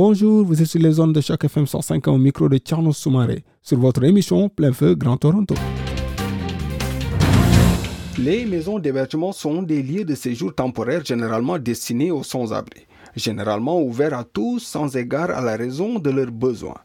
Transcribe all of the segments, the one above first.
Bonjour, vous êtes sur les zones de chaque FM 105 au micro de Tierno Soumaré sur votre émission Plein Feu Grand Toronto. Les maisons d'hébergement sont des lieux de séjour temporaires généralement destinés aux sans-abri, généralement ouverts à tous sans égard à la raison de leurs besoins.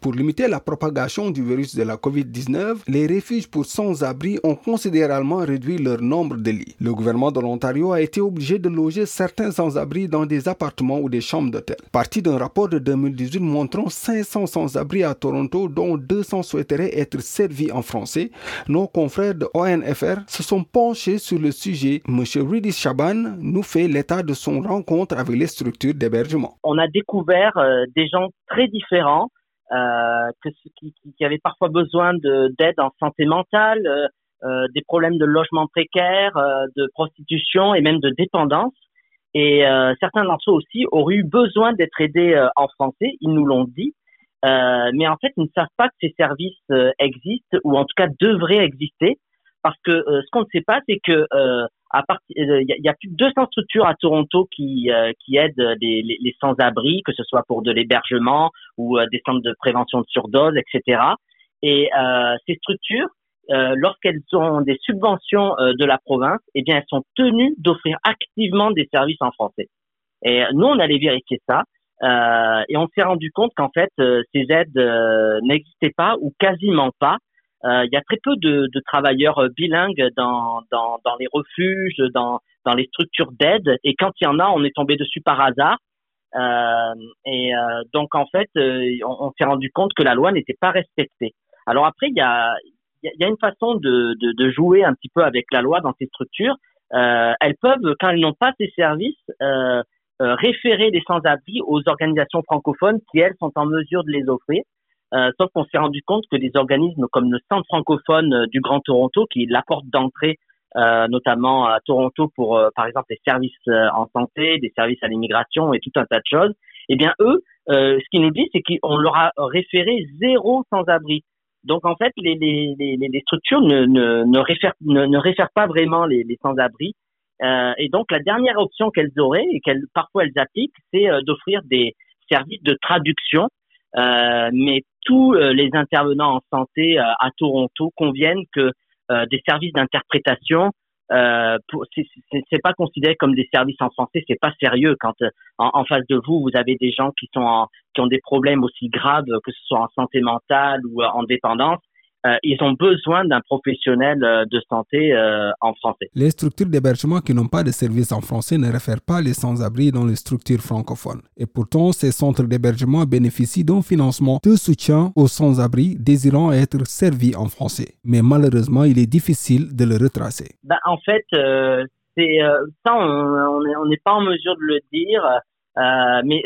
Pour limiter la propagation du virus de la COVID-19, les refuges pour sans-abri ont considérablement réduit leur nombre de lits. Le gouvernement de l'Ontario a été obligé de loger certains sans-abri dans des appartements ou des chambres d'hôtel. Parti d'un rapport de 2018 montrant 500 sans-abri à Toronto, dont 200 souhaiteraient être servis en français, nos confrères de ONFR se sont penchés sur le sujet. Monsieur Ridis Chaban nous fait l'état de son rencontre avec les structures d'hébergement. On a découvert euh, des gens très différents que, qui, qui avaient parfois besoin d'aide en santé mentale, euh, euh, des problèmes de logement précaire, de prostitution et même de dépendance. Et certains d'entre eux aussi auraient eu besoin d'être aidés en français, ils nous l'ont dit, mais en fait, ils ne savent pas que ces services existent ou en tout cas devraient exister, parce que ce qu'on ne sait pas, c'est que il euh, y, a plus de 200 structures à Toronto qui euh, qui aident les, les, sans-abri, que ce soit pour de l'hébergement ou euh, des centres de prévention de surdose, etc. Et ces structures, lorsqu'elles ont des subventions de la province, eh bien, elles sont tenues d'offrir activement des services en français. Et nous, on allait vérifier ça. Euh, et on s'est rendu compte qu'en fait, ces aides n'existaient pas ou quasiment pas euh, il y a très peu de, de travailleurs euh, bilingues dans, dans, dans, les refuges, dans, dans les structures d'aide. Et quand il y en a, on est tombé dessus par hasard. Euh, et euh, donc en fait, on, on s'est rendu compte que la loi n'était pas respectée. Alors après, il y a, y a une façon de, de, de, jouer un petit peu avec la loi dans ces structures. elles peuvent, quand elles n'ont pas ces services, référer les sans-abri aux organisations francophones qui elles sont en mesure de les offrir. Euh, sauf qu'on s'est rendu compte que des organismes comme le Centre francophone euh, du Grand Toronto, qui est la porte d'entrée euh, notamment à Toronto pour, par exemple, les services en santé, des services à l'immigration et tout un tas de choses, eh bien, eux, ce qu'ils nous disent, c'est qu'on leur a référé zéro sans-abri. Donc, en fait, les, les, les, les structures ne, ne, réfèrent, ne, ne réfèrent pas vraiment les, les sans-abri. et donc, la dernière option qu'elles auraient et qu'elles parfois elles appliquent, c'est d'offrir des services de traduction euh, mais tous euh, les intervenants en santé euh, à Toronto conviennent que des services d'interprétation euh, c'est pas considéré comme des services en français, c'est pas sérieux. Quand en, en, face de vous vous avez des gens qui sont en, qui ont des problèmes aussi graves que ce soit en santé mentale ou en dépendance euh, ils ont besoin d'un professionnel euh, de santé euh, en français. Les structures d'hébergement qui n'ont pas de service en français ne réfèrent pas les sans-abri dans les structures francophones. Et pourtant, ces centres d'hébergement bénéficient d'un financement de soutien aux sans-abri désirant être servis en français. Mais malheureusement, il est difficile de le retracer. Ben, en fait, c'est ça, on n'est pas en mesure de le dire. mais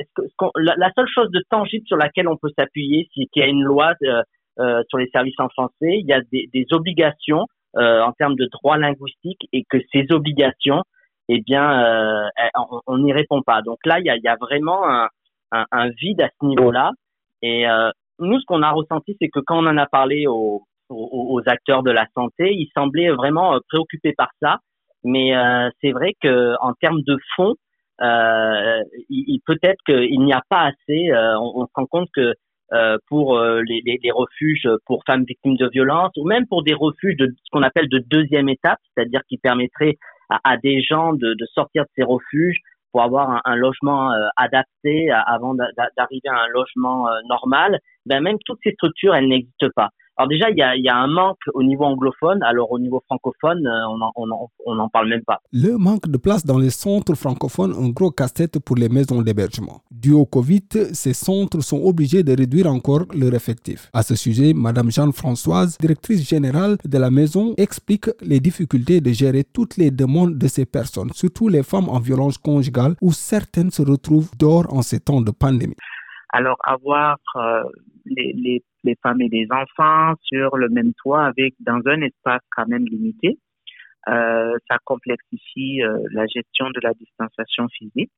la, seule chose de tangible sur laquelle on peut s'appuyer, c'est qu'il y a une loi euh, sur les services en français, il y a des, obligations euh, en termes de droit linguistique et que ces obligations, eh bien, euh, on n'y répond pas. Donc là, il y a, vraiment un, vide à ce niveau-là. Et nous, ce qu'on a ressenti, c'est que quand on en a parlé aux, acteurs de la santé, ils semblaient vraiment préoccupés par ça. Mais c'est vrai que en termes de fonds, euh, il, peut-être qu'il n'y a pas assez. on, se rend compte que pour euh, les, refuges pour femmes victimes de violences ou même pour des refuges de ce qu'on appelle de deuxième étape, c'est-à-dire qui permettrait à, des gens de, de, sortir de ces refuges pour avoir un, un logement euh, adapté avant d'arriver à un logement normal. Ben même toutes ces structures, elles n'existent pas. Alors déjà, il y a, y a, un manque au niveau anglophone, alors au niveau francophone, euh, on n'en on on en parle même pas. Le manque de place dans les centres francophones, un gros casse-tête pour les maisons d'hébergement. Dû au Covid, ces centres sont obligés de réduire encore leur effectif. À ce sujet, Madame Jeanne-Françoise, directrice générale de la maison, explique les difficultés de gérer toutes les demandes de ces personnes, surtout les femmes en violence conjugale où certaines se retrouvent dehors en ces temps de pandémie. Alors avoir les, les, les, femmes et les enfants sur le même toit avec dans un espace quand même limité, ça complexifie la gestion de la distanciation physique.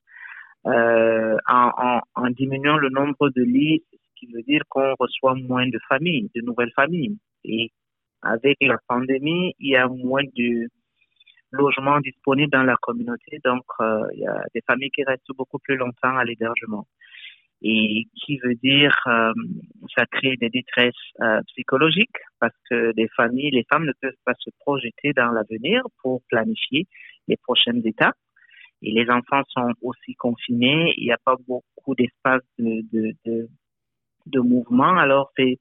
En, en, en, diminuant le nombre de lits, ce qui veut dire qu'on reçoit moins de familles, de nouvelles familles. Et avec la pandémie, il y a moins de logements disponibles dans la communauté, donc euh, il y a des familles qui restent beaucoup plus longtemps à l'hébergement. Et qui veut dire, euh, ça crée des détresses euh, psychologiques parce que les familles, les femmes ne peuvent pas se projeter dans l'avenir pour planifier les prochaines étapes. Et les enfants sont aussi confinés, il n'y a pas beaucoup d'espace de, de, de, de mouvement, alors c'est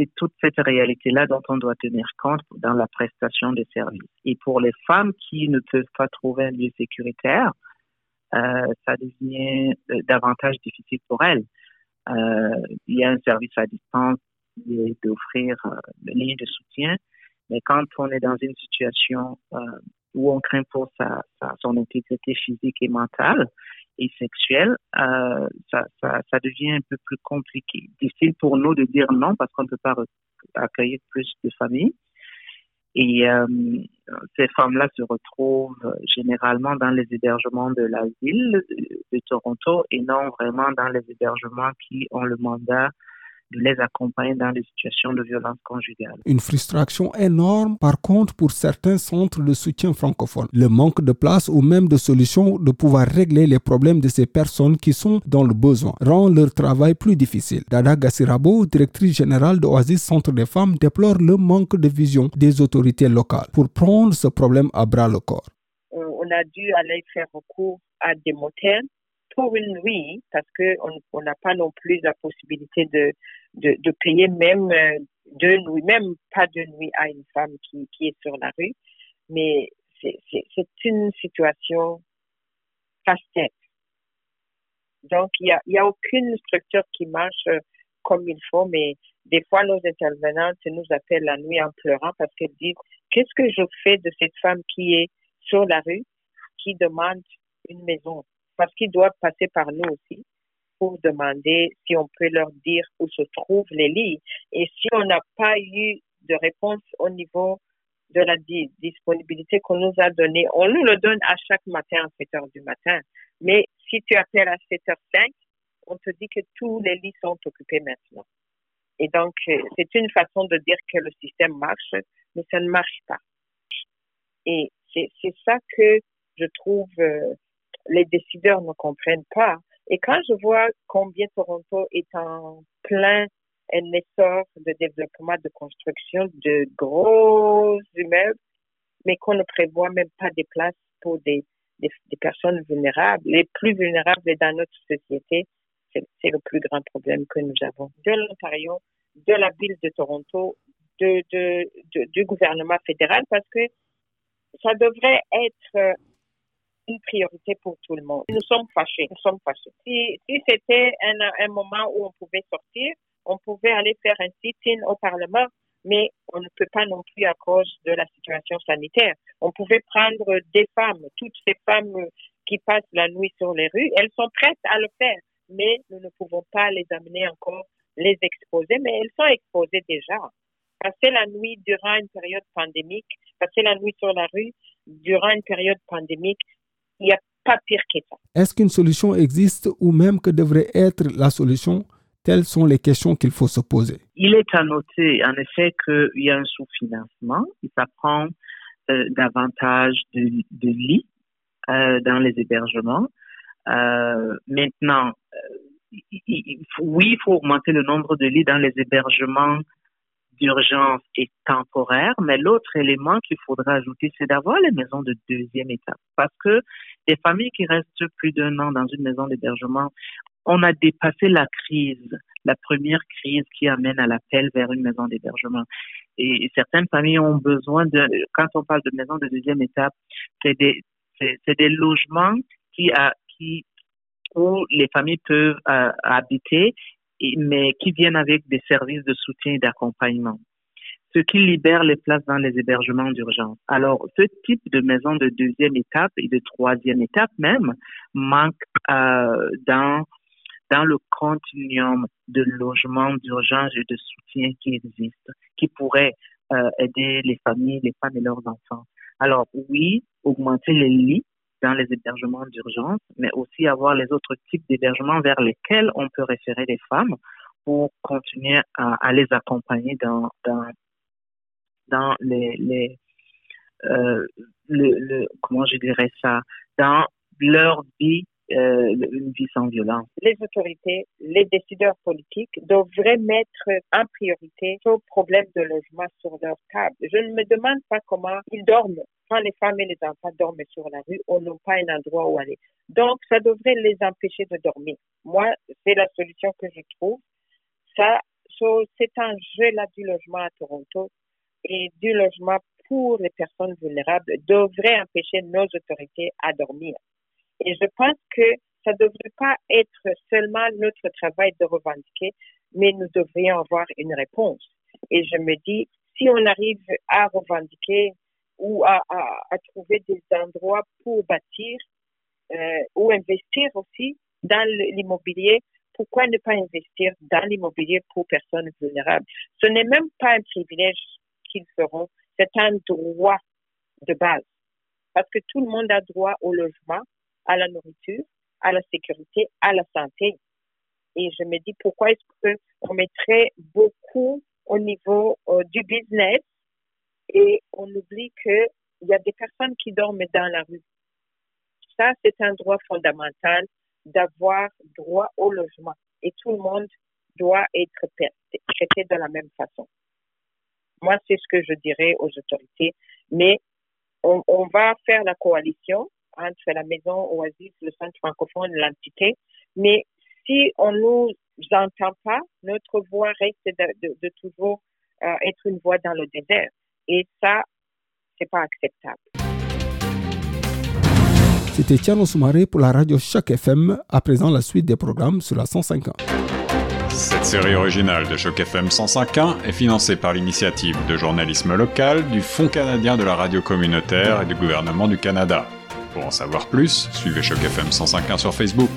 c'est toute cette réalité-là dont on doit tenir compte dans la prestation des services. Et pour les femmes qui ne peuvent pas trouver un lieu sécuritaire, ça devient euh, davantage difficile pour elles. Euh, il y a un service à distance d'offrir euh, une ligne de soutien, mais quand on est dans une situation euh, où on craint pour sa, sa, son intégrité physique et mentale, et sexuelle, euh, ça, ça, ça, devient un peu plus compliqué. Difficile pour nous de dire non parce qu'on ne peut pas accueillir plus de familles. Et euh, ces femmes-là se retrouvent généralement dans les hébergements de la ville de Toronto et non vraiment dans les hébergements qui ont le mandat de les accompagner dans des situations de violence conjugale. Une frustration énorme, par contre, pour certains centres de soutien francophones. Le manque de place ou même de solutions de pouvoir régler les problèmes de ces personnes qui sont dans le besoin rend leur travail plus difficile. Dada Gassirabo, directrice générale de Oasis Centre des femmes, déplore le manque de vision des autorités locales pour prendre ce problème à bras le corps. On a dû aller faire recours à des motels pour une nuit, parce qu'on n'a pas non plus la possibilité de, de, de payer même euh, deux nuits, même pas deux nuits à une femme qui, qui est sur la rue. Mais c'est une situation casse-tête. Donc, il n'y a, y a aucune structure qui marche euh, comme il faut, mais des fois, nos intervenantes nous appellent la nuit en pleurant parce qu'elles disent, qu'est-ce que je fais de cette femme qui est sur la rue, qui demande une maison? Parce qu'ils doivent passer par nous aussi pour demander si on peut leur dire où se trouvent les lits. Et si on n'a pas eu de réponse au niveau de la disponibilité qu'on nous a donnée, on nous le donne à chaque matin à 7 heures du matin. Mais si tu appelles à 7h05, on te dit que tous les lits sont occupés maintenant. Et donc, euh, c'est une façon de dire que le système marche, mais ça ne marche pas. Et c'est ça que je trouve euh, les décideurs ne comprennent pas. Et quand je vois combien Toronto est en plein un essor de développement, de construction de gros immeubles, mais qu'on ne prévoit même pas des places pour des, personnes vulnérables, les plus vulnérables dans notre société, c'est le plus grand problème que nous avons. De l'Ontario, de la ville de Toronto, de, du gouvernement fédéral, parce que ça devrait être une priorité pour tout le monde. Nous sommes fâchés. Nous sommes fâchés. Si, si c'était un, un moment où on pouvait sortir, on pouvait aller faire un sit-in au Parlement, mais on ne peut pas non plus à cause de la situation sanitaire. On pouvait prendre des femmes, toutes ces femmes qui passent la nuit sur les rues, elles sont prêtes à le faire, mais nous ne pouvons pas les amener encore, les exposer, mais elles sont exposées déjà. Passer la nuit durant une période pandémique, passer la nuit sur la rue durant une période pandémique, il n'y a pas pire que ça. Est-ce qu'une solution existe ou même que devrait être la solution? Telles sont les questions qu'il faut se poser. Il est à noter, en effet, qu'il y a un sous-financement. Ça prend euh, davantage de, de lits euh, dans les hébergements. Euh, maintenant, oui, il faut augmenter le nombre de lits dans les hébergements d'urgence et temporaire, mais l'autre élément qu'il faudra ajouter, c'est d'avoir les maisons de deuxième étape. Parce que des familles qui restent plus d'un an dans une maison d'hébergement, on a dépassé la crise, la première crise qui amène à l'appel vers une maison d'hébergement. Et certaines familles ont besoin de, quand on parle de maison de deuxième étape, c'est des, logements qui, où les familles peuvent euh, habiter mais qui viennent avec des services de soutien et d'accompagnement, ce qui libère les places dans les hébergements d'urgence. Alors, ce type de maison de deuxième étape et de troisième étape même manque euh, dans dans le continuum de logement d'urgence et de soutien qui existe, qui pourrait euh, aider les familles, les femmes et leurs enfants. Alors oui, augmenter les lits dans les hébergements d'urgence, mais aussi avoir les autres types d'hébergements vers lesquels on peut référer les femmes pour continuer à, les accompagner dans, dans, dans les, les euh, le, le, comment je dirais ça, dans leur vie, euh, une vie sans violence. Les autorités, les décideurs politiques devraient mettre en priorité ce problème de logement sur leur table. Je ne me demande pas comment ils dorment quand les femmes et les enfants dorment sur la rue ou n'ont pas un endroit où aller. Donc, ça devrait les empêcher de dormir. Moi, c'est la solution que je trouve. Ça, c'est un jeu là du logement à Toronto et du logement pour les personnes vulnérables devrait empêcher nos autorités à dormir. Et je pense que ça ne devrait pas être seulement notre travail de revendiquer, mais nous devrions avoir une réponse. Et je me dis, si on arrive à revendiquer ou à, à, trouver des endroits pour bâtir euh, ou investir aussi dans l'immobilier, pourquoi ne pas investir dans l'immobilier pour personnes vulnérables? Ce n'est même pas un privilège qu'ils feront, c'est un droit de base. Parce que tout le monde a droit au logement, à la nourriture, à la sécurité, à la santé. Et je me dis pourquoi est-ce qu'on mettrait beaucoup au niveau euh, du business et on oublie qu'il y a des personnes qui dorment dans la rue? Ça, c'est un droit fondamental d'avoir droit au logement et tout le monde doit être traité de la même façon. Moi, c'est ce que je dirais aux autorités. Mais on, on va faire la coalition entre la maison Oasis, le centre francophone, l'entité. Mais si on nous entend pas, notre voix reste de, de, de toujours euh, être une voix dans le désert. Et ça, c'est pas acceptable. C'était Tiano Soumaré pour la radio Choc FM. À présent, la suite des programmes sur la 105 Cette série originale de Choc FM 105.1 est financée par l'initiative de journalisme local du Fonds canadien de la radio communautaire et du gouvernement du Canada. Pour en savoir plus, suivez Choc FM 105.1 sur Facebook.